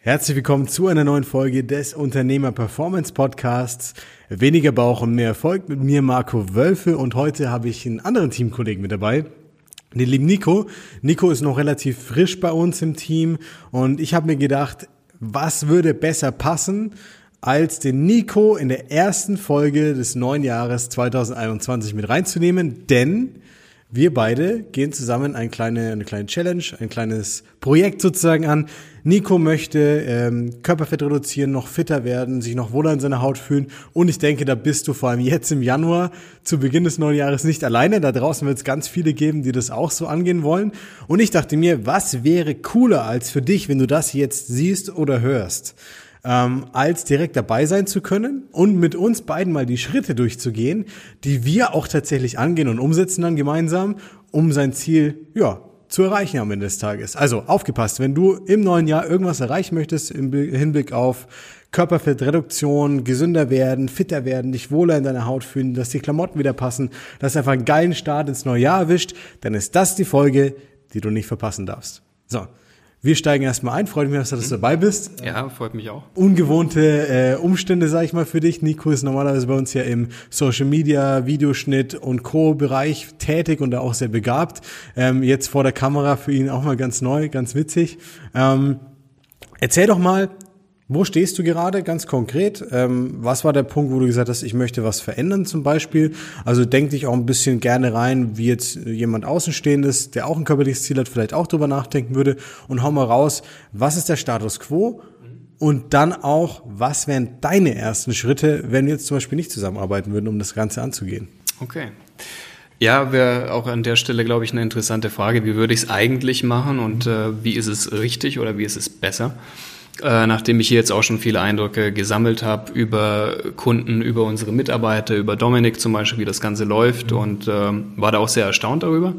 Herzlich willkommen zu einer neuen Folge des Unternehmer Performance Podcasts. Weniger Bauch und mehr Erfolg mit mir, Marco Wölfe. Und heute habe ich einen anderen Teamkollegen mit dabei, den lieben Nico. Nico ist noch relativ frisch bei uns im Team. Und ich habe mir gedacht, was würde besser passen, als den Nico in der ersten Folge des neuen Jahres 2021 mit reinzunehmen. Denn wir beide gehen zusammen eine kleine, eine kleine Challenge, ein kleines Projekt sozusagen an. Nico möchte ähm, Körperfett reduzieren, noch fitter werden, sich noch wohler in seiner Haut fühlen. Und ich denke, da bist du vor allem jetzt im Januar zu Beginn des neuen Jahres nicht alleine. Da draußen wird es ganz viele geben, die das auch so angehen wollen. Und ich dachte mir, was wäre cooler als für dich, wenn du das jetzt siehst oder hörst? Ähm, als direkt dabei sein zu können und mit uns beiden mal die Schritte durchzugehen, die wir auch tatsächlich angehen und umsetzen dann gemeinsam, um sein Ziel, ja, zu erreichen am Ende des Tages. Also aufgepasst, wenn du im neuen Jahr irgendwas erreichen möchtest im Hinblick auf Körperfettreduktion, gesünder werden, fitter werden, dich wohler in deiner Haut fühlen, dass die Klamotten wieder passen, dass einfach einen geilen Start ins neue Jahr erwischt, dann ist das die Folge, die du nicht verpassen darfst. So, wir steigen erstmal ein. Freut mich, dass du dabei bist. Ja, freut mich auch. Ungewohnte äh, Umstände, sage ich mal, für dich. Nico ist normalerweise bei uns ja im Social Media, Videoschnitt und Co-Bereich tätig und da auch sehr begabt. Ähm, jetzt vor der Kamera für ihn auch mal ganz neu, ganz witzig. Ähm, erzähl doch mal, wo stehst du gerade ganz konkret? Ähm, was war der Punkt, wo du gesagt hast, ich möchte was verändern zum Beispiel? Also denk dich auch ein bisschen gerne rein, wie jetzt jemand Außenstehendes, der auch ein körperliches Ziel hat, vielleicht auch drüber nachdenken würde und hau mal raus, was ist der Status quo? Und dann auch, was wären deine ersten Schritte, wenn wir jetzt zum Beispiel nicht zusammenarbeiten würden, um das Ganze anzugehen? Okay. Ja, wäre auch an der Stelle, glaube ich, eine interessante Frage. Wie würde ich es eigentlich machen und äh, wie ist es richtig oder wie ist es besser? Äh, nachdem ich hier jetzt auch schon viele Eindrücke gesammelt habe über Kunden, über unsere Mitarbeiter, über Dominik zum Beispiel, wie das Ganze läuft und äh, war da auch sehr erstaunt darüber.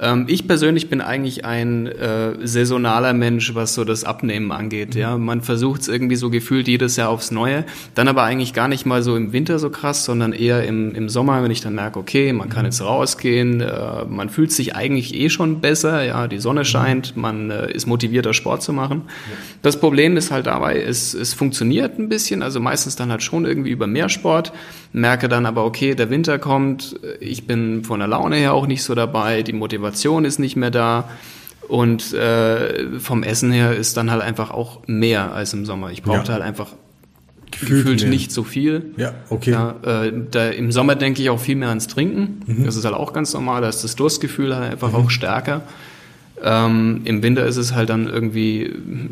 Ähm, ich persönlich bin eigentlich ein äh, saisonaler Mensch, was so das Abnehmen angeht. Mhm. Ja, man versucht es irgendwie so gefühlt jedes Jahr aufs Neue, dann aber eigentlich gar nicht mal so im Winter so krass, sondern eher im, im Sommer, wenn ich dann merke, okay, man kann mhm. jetzt rausgehen, äh, man fühlt sich eigentlich eh schon besser, ja, die Sonne mhm. scheint, man äh, ist motivierter Sport zu machen. Ja. Das Problem ist halt dabei, es, es funktioniert ein bisschen, also meistens dann halt schon irgendwie über mehr Sport, merke dann aber, okay, der Winter kommt, ich bin von der Laune her auch nicht so dabei, die Motivation Motivation ist nicht mehr da. Und äh, vom Essen her ist dann halt einfach auch mehr als im Sommer. Ich brauchte ja. halt einfach gefühlt, gefühlt nicht so viel. Ja, okay. Ja, äh, da, Im Sommer denke ich auch viel mehr ans Trinken. Mhm. Das ist halt auch ganz normal. Da ist das Durstgefühl halt einfach mhm. auch stärker. Ähm, Im Winter ist es halt dann irgendwie,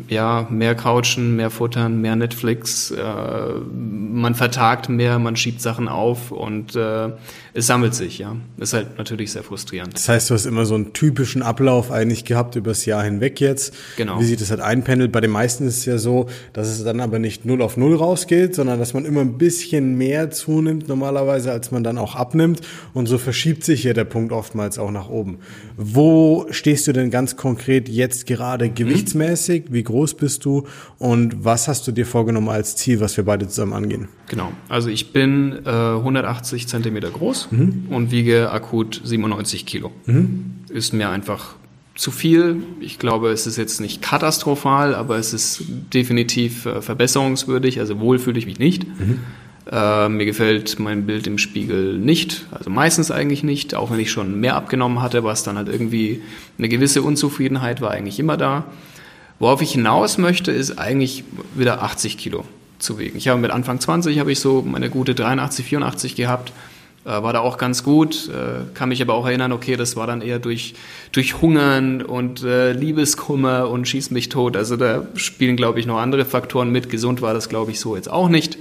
ja, mehr Couchen, mehr Futtern, mehr Netflix. Äh, man vertagt mehr, man schiebt Sachen auf und äh, es sammelt sich, ja. Ist halt natürlich sehr frustrierend. Das heißt, du hast immer so einen typischen Ablauf eigentlich gehabt übers Jahr hinweg jetzt. Genau. Wie sich das halt einpendelt. Bei den meisten ist es ja so, dass es dann aber nicht null auf null rausgeht, sondern dass man immer ein bisschen mehr zunimmt normalerweise, als man dann auch abnimmt. Und so verschiebt sich hier der Punkt oftmals auch nach oben. Wo stehst du denn ganz konkret jetzt gerade mhm. gewichtsmäßig? Wie groß bist du? Und was hast du dir vorgenommen als Ziel, was wir beide zusammen angehen? Genau. Also ich bin äh, 180 Zentimeter groß mhm. und wiege akut 97 Kilo. Mhm. Ist mir einfach zu viel. Ich glaube, es ist jetzt nicht katastrophal, aber es ist definitiv äh, verbesserungswürdig. Also wohl fühle ich mich nicht. Mhm. Äh, mir gefällt mein Bild im Spiegel nicht, also meistens eigentlich nicht, auch wenn ich schon mehr abgenommen hatte, was dann halt irgendwie eine gewisse Unzufriedenheit war eigentlich immer da. Worauf ich hinaus möchte, ist eigentlich wieder 80 Kilo zu wiegen. Ich habe mit Anfang 20 habe ich so meine gute 83, 84 gehabt, äh, war da auch ganz gut, äh, kann mich aber auch erinnern, okay, das war dann eher durch, durch Hungern und äh, Liebeskummer und schieß mich tot. Also da spielen, glaube ich, noch andere Faktoren mit. Gesund war das, glaube ich, so jetzt auch nicht.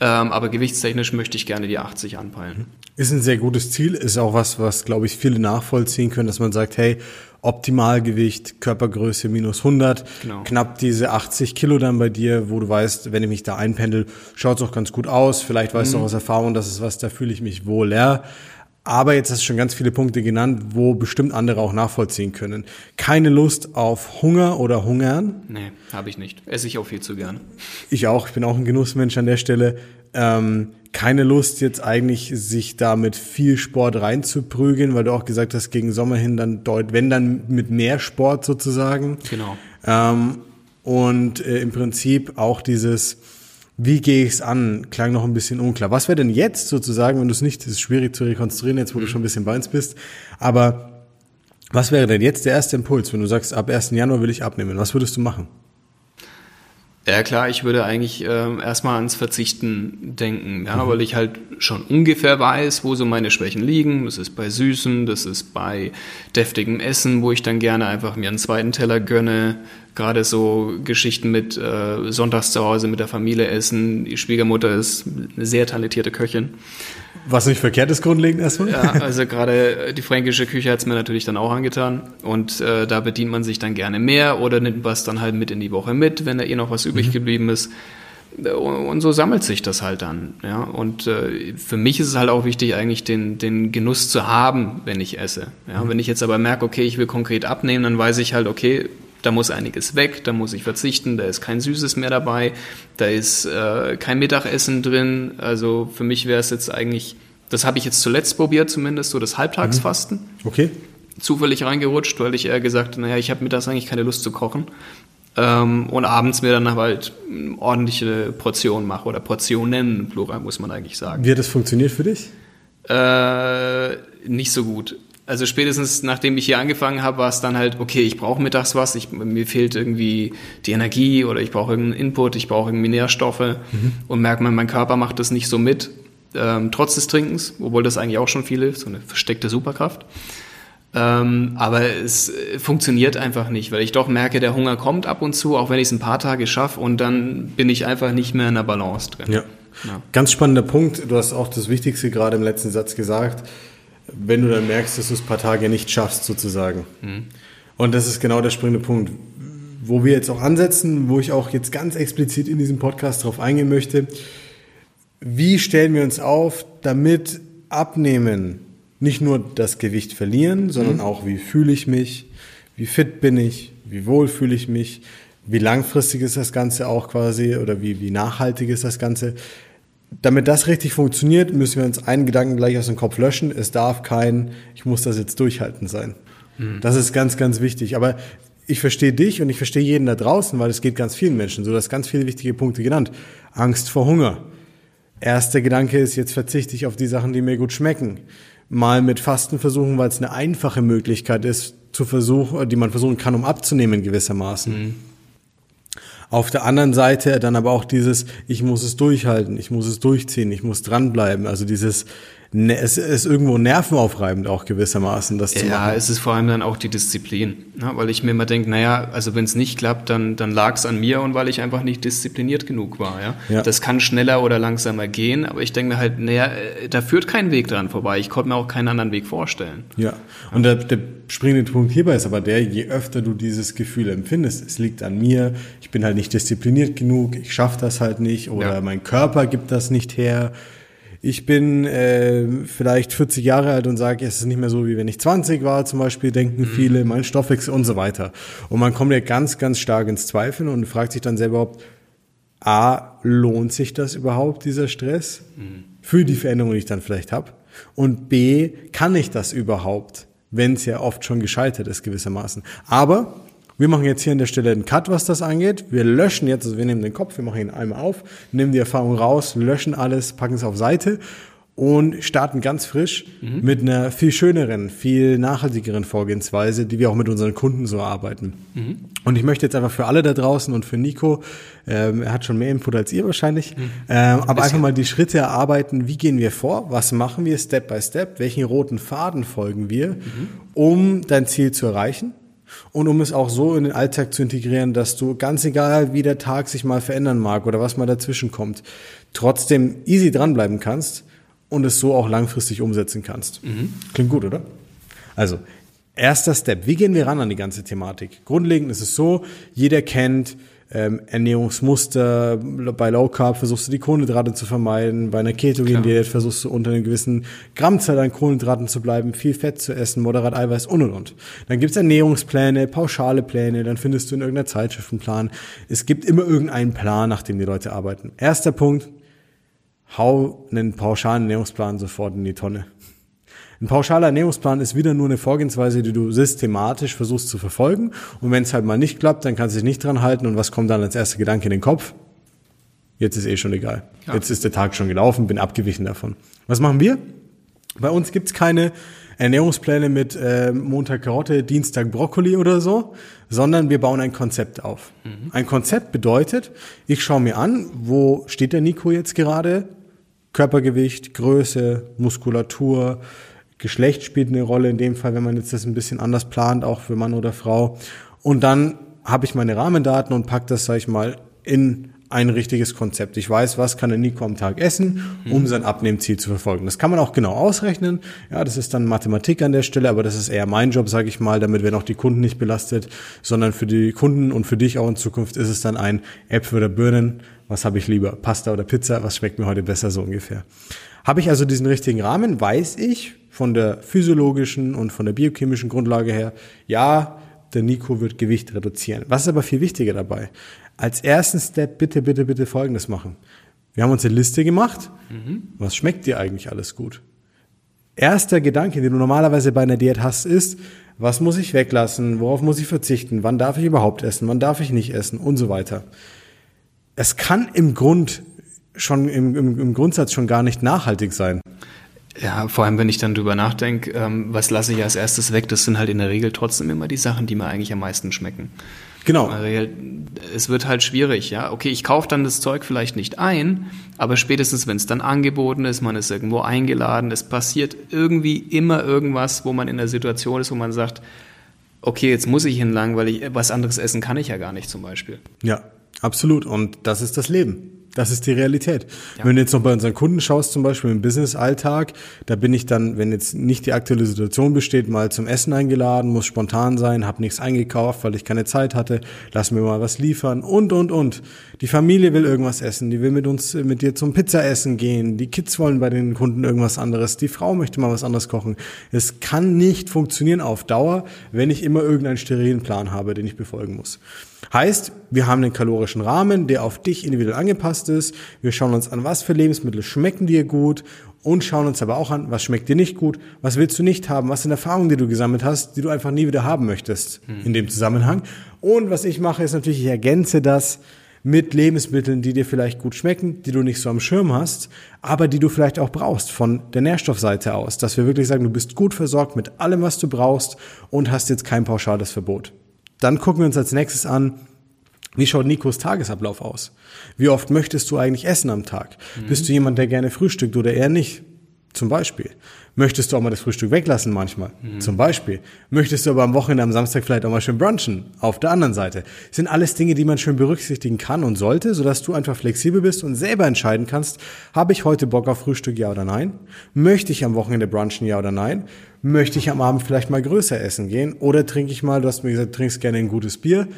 Ähm, aber gewichtstechnisch möchte ich gerne die 80 anpeilen. Ist ein sehr gutes Ziel, ist auch was, was, glaube ich, viele nachvollziehen können, dass man sagt, hey, Optimalgewicht, Körpergröße minus 100, genau. knapp diese 80 Kilo dann bei dir, wo du weißt, wenn ich mich da einpendel, schaut es auch ganz gut aus. Vielleicht weißt mhm. du auch aus Erfahrung, dass es was, da fühle ich mich wohl. Ja. Aber jetzt hast du schon ganz viele Punkte genannt, wo bestimmt andere auch nachvollziehen können. Keine Lust auf Hunger oder Hungern? Nee, habe ich nicht. Esse ich auch viel zu gern. Ich auch. Ich bin auch ein Genussmensch an der Stelle. Ähm, keine Lust jetzt eigentlich, sich da mit viel Sport reinzuprügeln, weil du auch gesagt hast, gegen Sommer hin dann deut, wenn dann mit mehr Sport sozusagen. Genau. Ähm, und äh, im Prinzip auch dieses, wie gehe ich es an, klang noch ein bisschen unklar. Was wäre denn jetzt sozusagen, wenn du es nicht, das ist schwierig zu rekonstruieren, jetzt wo du schon ein bisschen bei uns bist, aber was wäre denn jetzt der erste Impuls, wenn du sagst, ab 1. Januar will ich abnehmen? Was würdest du machen? Ja klar, ich würde eigentlich äh, erstmal ans Verzichten denken, ja, mhm. weil ich halt schon ungefähr weiß, wo so meine Schwächen liegen. Das ist bei Süßen, das ist bei deftigem Essen, wo ich dann gerne einfach mir einen zweiten Teller gönne. Gerade so Geschichten mit äh, Sonntags zu Hause mit der Familie essen. Die Schwiegermutter ist eine sehr talentierte Köchin. Was nicht verkehrt ist, grundlegend erstmal. Ja, also gerade die fränkische Küche hat es mir natürlich dann auch angetan. Und äh, da bedient man sich dann gerne mehr oder nimmt was dann halt mit in die Woche mit, wenn da eh noch was übrig mhm. geblieben ist. Und so sammelt sich das halt dann. Ja? Und äh, für mich ist es halt auch wichtig, eigentlich den, den Genuss zu haben, wenn ich esse. Ja? Mhm. Wenn ich jetzt aber merke, okay, ich will konkret abnehmen, dann weiß ich halt, okay, da muss einiges weg, da muss ich verzichten, da ist kein Süßes mehr dabei, da ist äh, kein Mittagessen drin. Also für mich wäre es jetzt eigentlich, das habe ich jetzt zuletzt probiert zumindest, so das Halbtagsfasten. Mhm. Okay. Zufällig reingerutscht, weil ich eher gesagt, naja, ich habe mittags eigentlich keine Lust zu kochen. Ähm, und abends mir dann halt ordentliche Portionen mache oder Portionen, Plural muss man eigentlich sagen. Wie hat das funktioniert für dich? Äh, nicht so gut also spätestens nachdem ich hier angefangen habe, war es dann halt, okay, ich brauche mittags was, ich, mir fehlt irgendwie die Energie oder ich brauche irgendeinen Input, ich brauche irgendwie Nährstoffe mhm. und merkt man, mein Körper macht das nicht so mit, ähm, trotz des Trinkens, obwohl das eigentlich auch schon viel hilft, so eine versteckte Superkraft. Ähm, aber es funktioniert einfach nicht, weil ich doch merke, der Hunger kommt ab und zu, auch wenn ich es ein paar Tage schaffe und dann bin ich einfach nicht mehr in der Balance drin. Ja. ja. Ganz spannender Punkt. Du hast auch das Wichtigste gerade im letzten Satz gesagt wenn du dann merkst, dass du es ein paar Tage nicht schaffst, sozusagen. Mhm. Und das ist genau der springende Punkt, wo wir jetzt auch ansetzen, wo ich auch jetzt ganz explizit in diesem Podcast drauf eingehen möchte. Wie stellen wir uns auf, damit abnehmen nicht nur das Gewicht verlieren, sondern mhm. auch, wie fühle ich mich, wie fit bin ich, wie wohl fühle ich mich, wie langfristig ist das Ganze auch quasi oder wie, wie nachhaltig ist das Ganze damit das richtig funktioniert, müssen wir uns einen Gedanken gleich aus dem Kopf löschen. Es darf kein, ich muss das jetzt durchhalten sein. Mhm. Das ist ganz, ganz wichtig. Aber ich verstehe dich und ich verstehe jeden da draußen, weil es geht ganz vielen Menschen so. Du hast ganz viele wichtige Punkte genannt. Angst vor Hunger. Erster Gedanke ist, jetzt verzichte ich auf die Sachen, die mir gut schmecken. Mal mit Fasten versuchen, weil es eine einfache Möglichkeit ist, zu versuchen, die man versuchen kann, um abzunehmen gewissermaßen. Mhm. Auf der anderen Seite dann aber auch dieses, ich muss es durchhalten, ich muss es durchziehen, ich muss dranbleiben. Also dieses, Ne, es ist irgendwo nervenaufreibend auch gewissermaßen, das ja, zu machen. Ja, es ist vor allem dann auch die Disziplin, ne? weil ich mir immer denke, naja, also wenn es nicht klappt, dann, dann lag es an mir und weil ich einfach nicht diszipliniert genug war. Ja? ja. Das kann schneller oder langsamer gehen, aber ich denke mir halt, naja, äh, da führt kein Weg dran vorbei. Ich konnte mir auch keinen anderen Weg vorstellen. Ja, und der, der springende Punkt hierbei ist aber der, je öfter du dieses Gefühl empfindest, es liegt an mir, ich bin halt nicht diszipliniert genug, ich schaffe das halt nicht oder ja. mein Körper gibt das nicht her, ich bin äh, vielleicht 40 Jahre alt und sage, es ist nicht mehr so, wie wenn ich 20 war, zum Beispiel, denken mhm. viele, mein Stoffwechsel und so weiter. Und man kommt ja ganz, ganz stark ins Zweifeln und fragt sich dann selber, ob A, lohnt sich das überhaupt, dieser Stress, mhm. für die Veränderung, die ich dann vielleicht habe? Und B, kann ich das überhaupt, wenn es ja oft schon gescheitert ist gewissermaßen. Aber wir machen jetzt hier an der Stelle einen Cut, was das angeht. Wir löschen jetzt, also wir nehmen den Kopf, wir machen ihn einmal auf, nehmen die Erfahrung raus, löschen alles, packen es auf Seite und starten ganz frisch mhm. mit einer viel schöneren, viel nachhaltigeren Vorgehensweise, die wir auch mit unseren Kunden so arbeiten. Mhm. Und ich möchte jetzt einfach für alle da draußen und für Nico, ähm, er hat schon mehr Input als ihr wahrscheinlich, mhm. ähm, aber einfach mal die Schritte erarbeiten, wie gehen wir vor, was machen wir Step by Step, welchen roten Faden folgen wir, mhm. um dein Ziel zu erreichen und um es auch so in den Alltag zu integrieren, dass du ganz egal, wie der Tag sich mal verändern mag oder was mal dazwischen kommt, trotzdem easy dranbleiben kannst und es so auch langfristig umsetzen kannst. Mhm. Klingt gut, oder? Also, erster Step. Wie gehen wir ran an die ganze Thematik? Grundlegend ist es so, jeder kennt ähm, Ernährungsmuster. Bei Low Carb versuchst du die Kohlenhydrate zu vermeiden. Bei einer Ketogen-Diät versuchst du unter einer gewissen Grammzahl an Kohlenhydraten zu bleiben, viel Fett zu essen, moderat Eiweiß und und und. Dann gibt's Ernährungspläne, pauschale Pläne, dann findest du in irgendeiner Zeitschrift einen Plan. Es gibt immer irgendeinen Plan, nach dem die Leute arbeiten. Erster Punkt, hau einen pauschalen Ernährungsplan sofort in die Tonne. Ein pauschaler Ernährungsplan ist wieder nur eine Vorgehensweise, die du systematisch versuchst zu verfolgen. Und wenn es halt mal nicht klappt, dann kannst du dich nicht dran halten. Und was kommt dann als erster Gedanke in den Kopf? Jetzt ist eh schon egal. Ja. Jetzt ist der Tag schon gelaufen, bin abgewichen davon. Was machen wir? Bei uns gibt's keine Ernährungspläne mit äh, Montag Karotte, Dienstag Brokkoli oder so, sondern wir bauen ein Konzept auf. Mhm. Ein Konzept bedeutet, ich schaue mir an, wo steht der Nico jetzt gerade? Körpergewicht, Größe, Muskulatur, Geschlecht spielt eine Rolle in dem Fall, wenn man jetzt das ein bisschen anders plant, auch für Mann oder Frau. Und dann habe ich meine Rahmendaten und pack das, sag ich mal, in ein richtiges Konzept. Ich weiß, was kann der Nico am Tag essen, um mhm. sein Abnehmziel zu verfolgen. Das kann man auch genau ausrechnen. Ja, das ist dann Mathematik an der Stelle, aber das ist eher mein Job, sage ich mal, damit werden auch die Kunden nicht belastet, sondern für die Kunden und für dich auch in Zukunft ist es dann ein Äpfel oder Birnen. Was habe ich lieber? Pasta oder Pizza? Was schmeckt mir heute besser so ungefähr? Habe ich also diesen richtigen Rahmen, weiß ich von der physiologischen und von der biochemischen Grundlage her, ja, der Nico wird Gewicht reduzieren. Was ist aber viel wichtiger dabei? als ersten Step bitte, bitte, bitte Folgendes machen. Wir haben uns eine Liste gemacht. Mhm. Was schmeckt dir eigentlich alles gut? Erster Gedanke, den du normalerweise bei einer Diät hast, ist, was muss ich weglassen? Worauf muss ich verzichten? Wann darf ich überhaupt essen? Wann darf ich nicht essen? Und so weiter. Es kann im Grund schon, im, im, im Grundsatz schon gar nicht nachhaltig sein. Ja, vor allem, wenn ich dann drüber nachdenke, ähm, was lasse ich als erstes weg, das sind halt in der Regel trotzdem immer die Sachen, die mir eigentlich am meisten schmecken. Genau. Es wird halt schwierig, ja. Okay, ich kaufe dann das Zeug vielleicht nicht ein, aber spätestens, wenn es dann angeboten ist, man ist irgendwo eingeladen, es passiert irgendwie immer irgendwas, wo man in der Situation ist, wo man sagt, okay, jetzt muss ich hinlangen, weil ich was anderes essen kann ich ja gar nicht zum Beispiel. Ja, absolut. Und das ist das Leben. Das ist die Realität. Ja. Wenn du jetzt noch bei unseren Kunden schaust, zum Beispiel im Business-Alltag, da bin ich dann, wenn jetzt nicht die aktuelle Situation besteht, mal zum Essen eingeladen, muss spontan sein, habe nichts eingekauft, weil ich keine Zeit hatte, lass mir mal was liefern und, und, und. Die Familie will irgendwas essen, die will mit uns, mit dir zum Pizzaessen gehen, die Kids wollen bei den Kunden irgendwas anderes, die Frau möchte mal was anderes kochen. Es kann nicht funktionieren auf Dauer, wenn ich immer irgendeinen sterilen Plan habe, den ich befolgen muss. Heißt, wir haben einen kalorischen Rahmen, der auf dich individuell angepasst ist. Wir schauen uns an, was für Lebensmittel schmecken dir gut und schauen uns aber auch an, was schmeckt dir nicht gut, was willst du nicht haben, was sind Erfahrungen, die du gesammelt hast, die du einfach nie wieder haben möchtest in dem Zusammenhang. Und was ich mache, ist natürlich, ich ergänze das mit Lebensmitteln, die dir vielleicht gut schmecken, die du nicht so am Schirm hast, aber die du vielleicht auch brauchst von der Nährstoffseite aus, dass wir wirklich sagen, du bist gut versorgt mit allem, was du brauchst und hast jetzt kein pauschales Verbot. Dann gucken wir uns als nächstes an, wie schaut Nikos Tagesablauf aus? Wie oft möchtest du eigentlich essen am Tag? Mhm. Bist du jemand, der gerne frühstückt oder eher nicht? Zum Beispiel. Möchtest du auch mal das Frühstück weglassen manchmal? Mhm. Zum Beispiel. Möchtest du aber am Wochenende am Samstag vielleicht auch mal schön brunchen? Auf der anderen Seite. Das sind alles Dinge, die man schön berücksichtigen kann und sollte, sodass du einfach flexibel bist und selber entscheiden kannst, habe ich heute Bock auf Frühstück, ja oder nein? Möchte ich am Wochenende brunchen, ja oder nein? Möchte ich am Abend vielleicht mal größer essen gehen? Oder trinke ich mal, du hast mir gesagt, trinkst gerne ein gutes Bier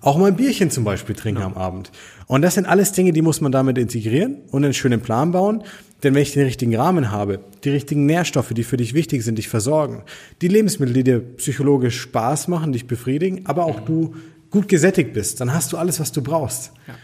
auch mal ein Bierchen zum Beispiel trinken ja. am Abend. Und das sind alles Dinge, die muss man damit integrieren und einen schönen Plan bauen. Denn wenn ich den richtigen Rahmen habe, die richtigen Nährstoffe, die für dich wichtig sind, dich versorgen, die Lebensmittel, die dir psychologisch Spaß machen, dich befriedigen, aber auch du gut gesättigt bist, dann hast du alles, was du brauchst. Ja.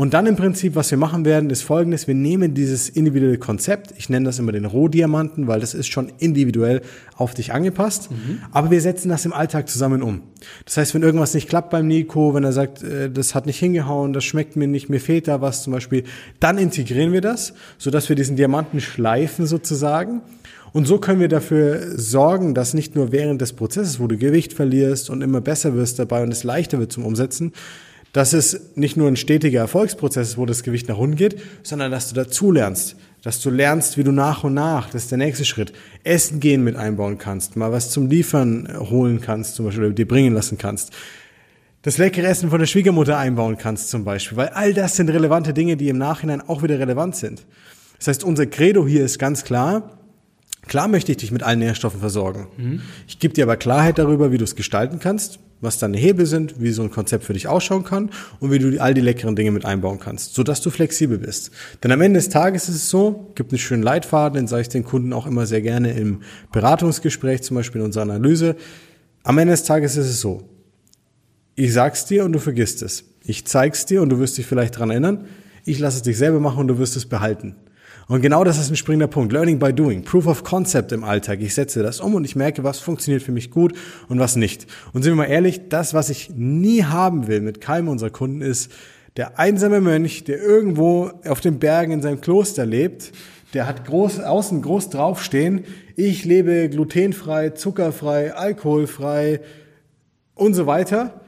Und dann im Prinzip, was wir machen werden, ist folgendes. Wir nehmen dieses individuelle Konzept, ich nenne das immer den Rohdiamanten, weil das ist schon individuell auf dich angepasst, mhm. aber wir setzen das im Alltag zusammen um. Das heißt, wenn irgendwas nicht klappt beim Nico, wenn er sagt, äh, das hat nicht hingehauen, das schmeckt mir nicht, mir fehlt da was zum Beispiel, dann integrieren wir das, sodass wir diesen Diamanten schleifen sozusagen. Und so können wir dafür sorgen, dass nicht nur während des Prozesses, wo du Gewicht verlierst und immer besser wirst dabei und es leichter wird zum Umsetzen, dass es nicht nur ein stetiger Erfolgsprozess ist, wo das Gewicht nach unten geht, sondern dass du dazu lernst, dass du lernst, wie du nach und nach, das ist der nächste Schritt, Essen gehen mit einbauen kannst, mal was zum Liefern holen kannst, zum Beispiel, oder dir bringen lassen kannst, das leckere Essen von der Schwiegermutter einbauen kannst zum Beispiel, weil all das sind relevante Dinge, die im Nachhinein auch wieder relevant sind. Das heißt, unser Credo hier ist ganz klar, Klar möchte ich dich mit allen Nährstoffen versorgen. Mhm. Ich gebe dir aber Klarheit darüber, wie du es gestalten kannst, was deine Hebel sind, wie so ein Konzept für dich ausschauen kann und wie du all die leckeren Dinge mit einbauen kannst, sodass du flexibel bist. Denn am Ende des Tages ist es so, gibt einen schönen Leitfaden, den sage ich den Kunden auch immer sehr gerne im Beratungsgespräch, zum Beispiel in unserer Analyse. Am Ende des Tages ist es so, ich sag's dir und du vergisst es. Ich zeig's dir und du wirst dich vielleicht dran erinnern. Ich lasse es dich selber machen und du wirst es behalten. Und genau das ist ein springender Punkt. Learning by doing. Proof of Concept im Alltag. Ich setze das um und ich merke, was funktioniert für mich gut und was nicht. Und sind wir mal ehrlich, das, was ich nie haben will mit keinem unserer Kunden ist, der einsame Mönch, der irgendwo auf den Bergen in seinem Kloster lebt, der hat groß, außen groß draufstehen, ich lebe glutenfrei, zuckerfrei, alkoholfrei und so weiter,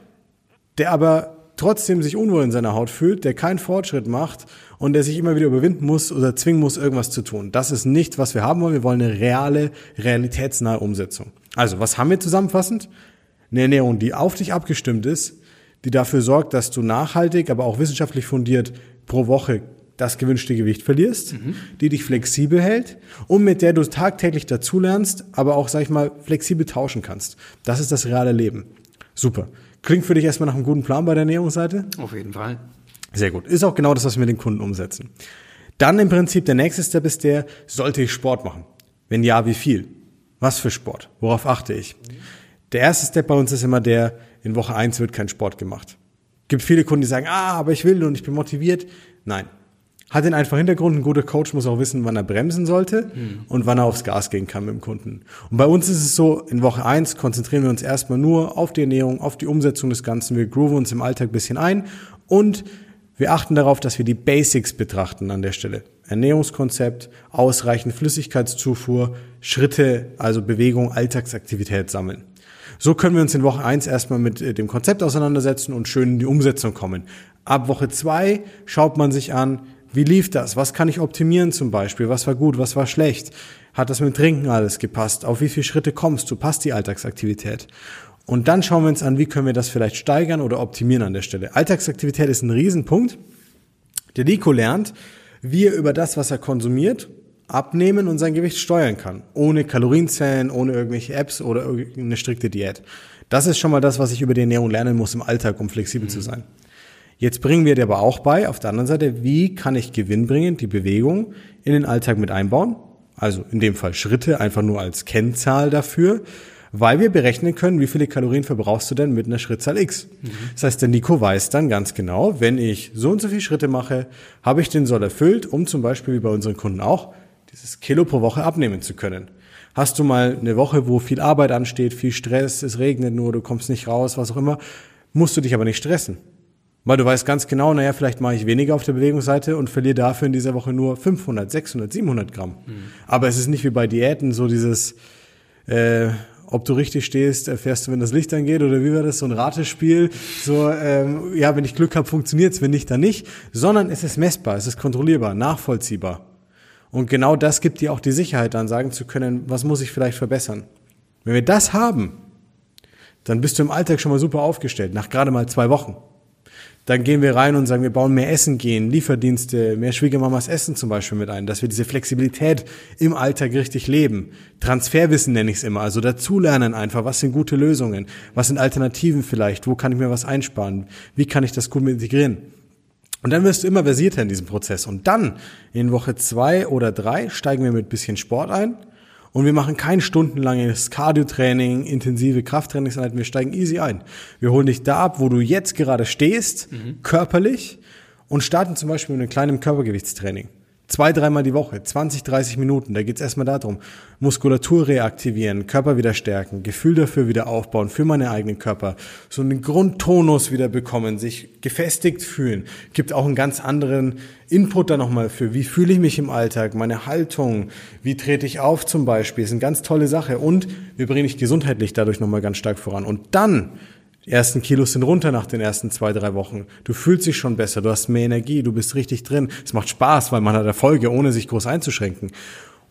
der aber trotzdem sich unwohl in seiner Haut fühlt, der keinen Fortschritt macht und der sich immer wieder überwinden muss oder zwingen muss, irgendwas zu tun. Das ist nicht, was wir haben wollen. Wir wollen eine reale, realitätsnahe Umsetzung. Also, was haben wir zusammenfassend? Eine Ernährung, die auf dich abgestimmt ist, die dafür sorgt, dass du nachhaltig, aber auch wissenschaftlich fundiert pro Woche das gewünschte Gewicht verlierst, mhm. die dich flexibel hält und mit der du tagtäglich dazulernst, aber auch, sag ich mal, flexibel tauschen kannst. Das ist das reale Leben. Super. Klingt für dich erstmal nach einem guten Plan bei der Ernährungsseite? Auf jeden Fall. Sehr gut. Ist auch genau das, was wir mit den Kunden umsetzen. Dann im Prinzip der nächste Step ist der, sollte ich Sport machen? Wenn ja, wie viel? Was für Sport? Worauf achte ich? Der erste Step bei uns ist immer der, in Woche eins wird kein Sport gemacht. Gibt viele Kunden, die sagen, ah, aber ich will und ich bin motiviert. Nein. Hat den einfachen Hintergrund, ein guter Coach muss auch wissen, wann er bremsen sollte mhm. und wann er aufs Gas gehen kann mit dem Kunden. Und bei uns ist es so, in Woche eins konzentrieren wir uns erstmal nur auf die Ernährung, auf die Umsetzung des Ganzen. Wir grooven uns im Alltag ein bisschen ein und wir achten darauf, dass wir die Basics betrachten an der Stelle. Ernährungskonzept, ausreichend Flüssigkeitszufuhr, Schritte, also Bewegung, Alltagsaktivität sammeln. So können wir uns in Woche eins erstmal mit äh, dem Konzept auseinandersetzen und schön in die Umsetzung kommen. Ab Woche zwei schaut man sich an, wie lief das? Was kann ich optimieren zum Beispiel? Was war gut? Was war schlecht? Hat das mit Trinken alles gepasst? Auf wie viele Schritte kommst du? Passt die Alltagsaktivität? Und dann schauen wir uns an, wie können wir das vielleicht steigern oder optimieren an der Stelle. Alltagsaktivität ist ein Riesenpunkt. Der Nico lernt, wie er über das, was er konsumiert, abnehmen und sein Gewicht steuern kann. Ohne Kalorienzellen, ohne irgendwelche Apps oder eine strikte Diät. Das ist schon mal das, was ich über die Ernährung lernen muss im Alltag, um flexibel mhm. zu sein. Jetzt bringen wir dir aber auch bei, auf der anderen Seite, wie kann ich gewinnbringend die Bewegung in den Alltag mit einbauen? Also in dem Fall Schritte, einfach nur als Kennzahl dafür weil wir berechnen können, wie viele Kalorien verbrauchst du denn mit einer Schrittzahl X. Mhm. Das heißt, der Nico weiß dann ganz genau, wenn ich so und so viele Schritte mache, habe ich den Soll erfüllt, um zum Beispiel wie bei unseren Kunden auch, dieses Kilo pro Woche abnehmen zu können. Hast du mal eine Woche, wo viel Arbeit ansteht, viel Stress, es regnet nur, du kommst nicht raus, was auch immer, musst du dich aber nicht stressen. Weil du weißt ganz genau, naja, vielleicht mache ich weniger auf der Bewegungsseite und verliere dafür in dieser Woche nur 500, 600, 700 Gramm. Mhm. Aber es ist nicht wie bei Diäten so dieses, äh, ob du richtig stehst, erfährst du, wenn das Licht angeht oder wie war das, so ein Ratespiel. So, ähm, ja, wenn ich Glück habe, funktioniert's, wenn nicht, dann nicht. Sondern es ist messbar, es ist kontrollierbar, nachvollziehbar. Und genau das gibt dir auch die Sicherheit, dann sagen zu können, was muss ich vielleicht verbessern. Wenn wir das haben, dann bist du im Alltag schon mal super aufgestellt, nach gerade mal zwei Wochen. Dann gehen wir rein und sagen, wir bauen mehr Essen gehen, Lieferdienste, mehr Schwiegermamas Essen zum Beispiel mit ein, dass wir diese Flexibilität im Alltag richtig leben. Transferwissen nenne ich es immer, also dazulernen einfach, was sind gute Lösungen, was sind Alternativen vielleicht, wo kann ich mir was einsparen, wie kann ich das gut integrieren. Und dann wirst du immer versierter in diesem Prozess. Und dann in Woche zwei oder drei steigen wir mit bisschen Sport ein und wir machen kein stundenlanges Cardio-Training, intensive Krafttrainingseinheiten. Wir steigen easy ein. Wir holen dich da ab, wo du jetzt gerade stehst, mhm. körperlich, und starten zum Beispiel mit einem kleinen Körpergewichtstraining. Zwei, dreimal die Woche, 20, 30 Minuten. Da geht es erstmal darum, Muskulatur reaktivieren, Körper wieder stärken, Gefühl dafür wieder aufbauen, für meinen eigenen Körper. So einen Grundtonus wieder bekommen, sich gefestigt fühlen. Gibt auch einen ganz anderen Input da nochmal für, wie fühle ich mich im Alltag, meine Haltung, wie trete ich auf zum Beispiel. Ist eine ganz tolle Sache. Und wir bringen dich gesundheitlich dadurch nochmal ganz stark voran. Und dann die ersten Kilos sind runter nach den ersten zwei, drei Wochen. Du fühlst dich schon besser, du hast mehr Energie, du bist richtig drin. Es macht Spaß, weil man hat Erfolge, ohne sich groß einzuschränken.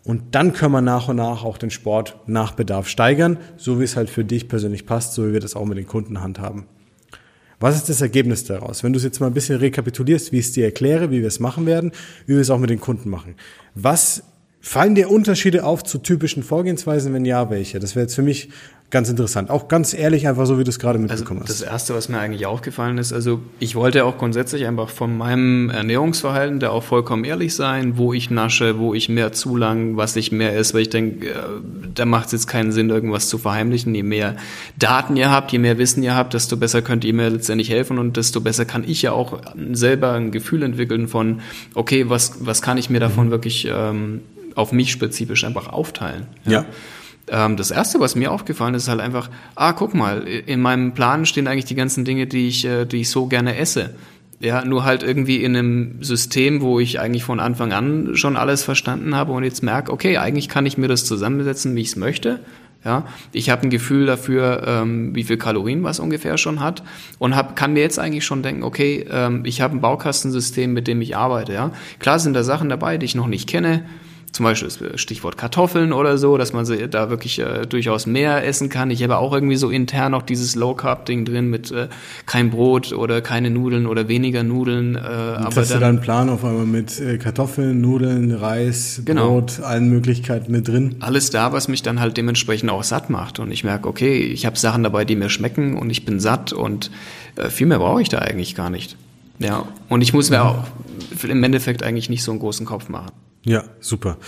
Und dann können wir nach und nach auch den Sport nach Bedarf steigern, so wie es halt für dich persönlich passt, so wie wir das auch mit den Kunden handhaben. Was ist das Ergebnis daraus? Wenn du es jetzt mal ein bisschen rekapitulierst, wie ich es dir erkläre, wie wir es machen werden, wie wir es auch mit den Kunden machen. Was fallen dir Unterschiede auf zu typischen Vorgehensweisen? Wenn ja, welche? Das wäre jetzt für mich ganz interessant. Auch ganz ehrlich, einfach so, wie du es gerade also mitbekommen also hast. Das Erste, was mir eigentlich aufgefallen ist, also ich wollte auch grundsätzlich einfach von meinem Ernährungsverhalten da auch vollkommen ehrlich sein, wo ich nasche, wo ich mehr zu lang, was ich mehr esse, weil ich denke, äh, da macht es jetzt keinen Sinn, irgendwas zu verheimlichen. Je mehr Daten ihr habt, je mehr Wissen ihr habt, desto besser könnt ihr mir letztendlich helfen und desto besser kann ich ja auch selber ein Gefühl entwickeln von, okay, was, was kann ich mir davon mhm. wirklich ähm, auf mich spezifisch einfach aufteilen. ja. ja das erste, was mir aufgefallen ist, ist halt einfach, ah, guck mal, in meinem Plan stehen eigentlich die ganzen Dinge, die ich, äh, die ich so gerne esse. Ja, nur halt irgendwie in einem System, wo ich eigentlich von Anfang an schon alles verstanden habe und jetzt merke, okay, eigentlich kann ich mir das zusammensetzen, wie ich es möchte. Ja, ich habe ein Gefühl dafür, ähm, wie viel Kalorien was ungefähr schon hat und hab, kann mir jetzt eigentlich schon denken, okay, ähm, ich habe ein Baukastensystem, mit dem ich arbeite. Ja, klar sind da Sachen dabei, die ich noch nicht kenne zum Beispiel Stichwort Kartoffeln oder so, dass man da wirklich äh, durchaus mehr essen kann. Ich habe auch irgendwie so intern noch dieses Low Carb Ding drin mit äh, kein Brot oder keine Nudeln oder weniger Nudeln. Äh, aber hast dann, du dann einen Plan auf einmal mit äh, Kartoffeln, Nudeln, Reis, genau. Brot, allen Möglichkeiten mit drin? Alles da, was mich dann halt dementsprechend auch satt macht und ich merke, okay, ich habe Sachen dabei, die mir schmecken und ich bin satt und äh, viel mehr brauche ich da eigentlich gar nicht. Ja, und ich muss mir auch im Endeffekt eigentlich nicht so einen großen Kopf machen. Ja, super.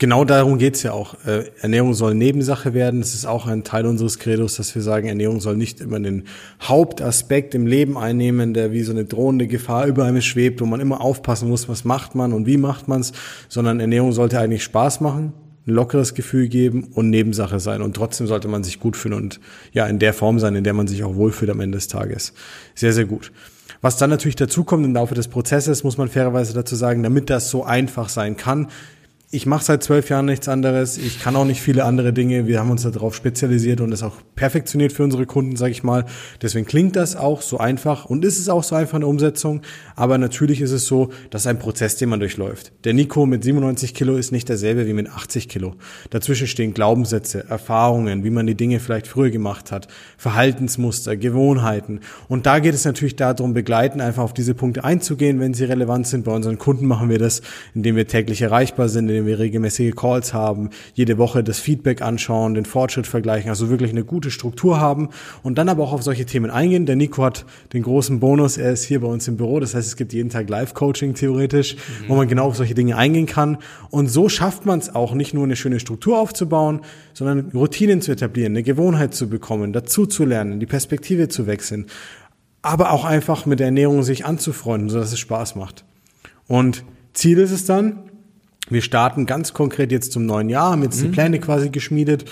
Genau darum geht's ja auch. Äh, Ernährung soll Nebensache werden. Es ist auch ein Teil unseres Credos, dass wir sagen, Ernährung soll nicht immer den Hauptaspekt im Leben einnehmen, der wie so eine drohende Gefahr über einem schwebt, wo man immer aufpassen muss, was macht man und wie macht man's, sondern Ernährung sollte eigentlich Spaß machen, ein lockeres Gefühl geben und Nebensache sein. Und trotzdem sollte man sich gut fühlen und ja, in der Form sein, in der man sich auch wohlfühlt am Ende des Tages. Sehr, sehr gut. Was dann natürlich dazukommt im Laufe des Prozesses, muss man fairerweise dazu sagen, damit das so einfach sein kann, ich mache seit zwölf Jahren nichts anderes. Ich kann auch nicht viele andere Dinge. Wir haben uns darauf spezialisiert und es auch perfektioniert für unsere Kunden, sage ich mal. Deswegen klingt das auch so einfach und ist es auch so einfach in der Umsetzung. Aber natürlich ist es so, dass ein Prozess, den man durchläuft. Der Nico mit 97 Kilo ist nicht derselbe wie mit 80 Kilo. Dazwischen stehen Glaubenssätze, Erfahrungen, wie man die Dinge vielleicht früher gemacht hat, Verhaltensmuster, Gewohnheiten. Und da geht es natürlich darum, begleiten, einfach auf diese Punkte einzugehen, wenn sie relevant sind. Bei unseren Kunden machen wir das, indem wir täglich erreichbar sind, denen wir regelmäßige Calls haben, jede Woche das Feedback anschauen, den Fortschritt vergleichen, also wirklich eine gute Struktur haben und dann aber auch auf solche Themen eingehen. Der Nico hat den großen Bonus, er ist hier bei uns im Büro, das heißt, es gibt jeden Tag Live-Coaching theoretisch, mhm. wo man genau auf solche Dinge eingehen kann. Und so schafft man es auch, nicht nur eine schöne Struktur aufzubauen, sondern Routinen zu etablieren, eine Gewohnheit zu bekommen, dazu zu lernen, die Perspektive zu wechseln, aber auch einfach mit der Ernährung sich anzufreunden, sodass es Spaß macht. Und Ziel ist es dann, wir starten ganz konkret jetzt zum neuen Jahr, haben jetzt mhm. die Pläne quasi geschmiedet.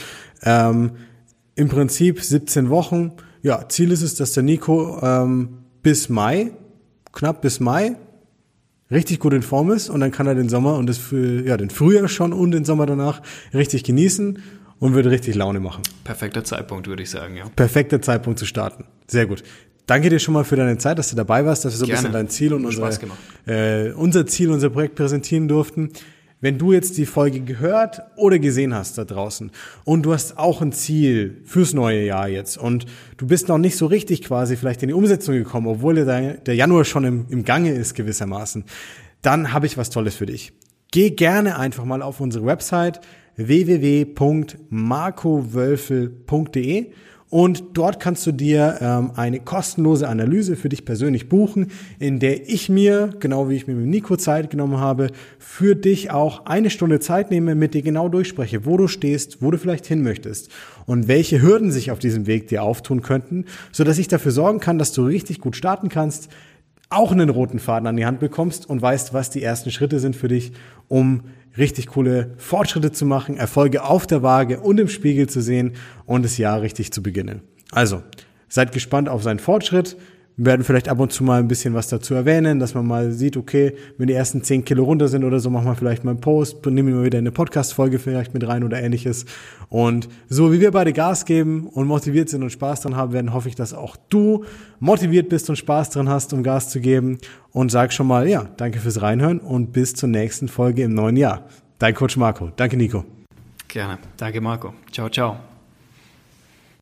Ähm, Im Prinzip 17 Wochen. Ja, Ziel ist es, dass der Nico ähm, bis Mai, knapp bis Mai, richtig gut in Form ist und dann kann er den Sommer und das ja, den Frühjahr schon und den Sommer danach richtig genießen und würde richtig Laune machen. Perfekter Zeitpunkt, würde ich sagen, ja. Perfekter Zeitpunkt zu starten. Sehr gut. Danke dir schon mal für deine Zeit, dass du dabei warst, dass wir so ein bisschen dein Ziel und unsere, äh, unser Ziel, unser Projekt präsentieren durften. Wenn du jetzt die Folge gehört oder gesehen hast da draußen und du hast auch ein Ziel fürs neue Jahr jetzt und du bist noch nicht so richtig quasi vielleicht in die Umsetzung gekommen, obwohl der, Januar schon im, im Gange ist gewissermaßen, dann habe ich was Tolles für dich. Geh gerne einfach mal auf unsere Website www.markowölfel.de und dort kannst du dir ähm, eine kostenlose Analyse für dich persönlich buchen, in der ich mir, genau wie ich mir mit Nico Zeit genommen habe, für dich auch eine Stunde Zeit nehme, mit dir genau durchspreche, wo du stehst, wo du vielleicht hin möchtest und welche Hürden sich auf diesem Weg dir auftun könnten, so dass ich dafür sorgen kann, dass du richtig gut starten kannst, auch einen roten Faden an die Hand bekommst und weißt, was die ersten Schritte sind für dich, um richtig coole Fortschritte zu machen, Erfolge auf der Waage und im Spiegel zu sehen und das Jahr richtig zu beginnen. Also, seid gespannt auf seinen Fortschritt. Wir werden vielleicht ab und zu mal ein bisschen was dazu erwähnen, dass man mal sieht, okay, wenn die ersten 10 Kilo runter sind oder so, machen wir vielleicht mal einen Post, nehmen wir wieder eine Podcast-Folge vielleicht mit rein oder ähnliches. Und so wie wir beide Gas geben und motiviert sind und Spaß dran haben werden, hoffe ich, dass auch du motiviert bist und Spaß dran hast, um Gas zu geben. Und sag schon mal, ja, danke fürs Reinhören und bis zur nächsten Folge im neuen Jahr. Dein Coach Marco. Danke, Nico. Gerne. Danke, Marco. Ciao, ciao.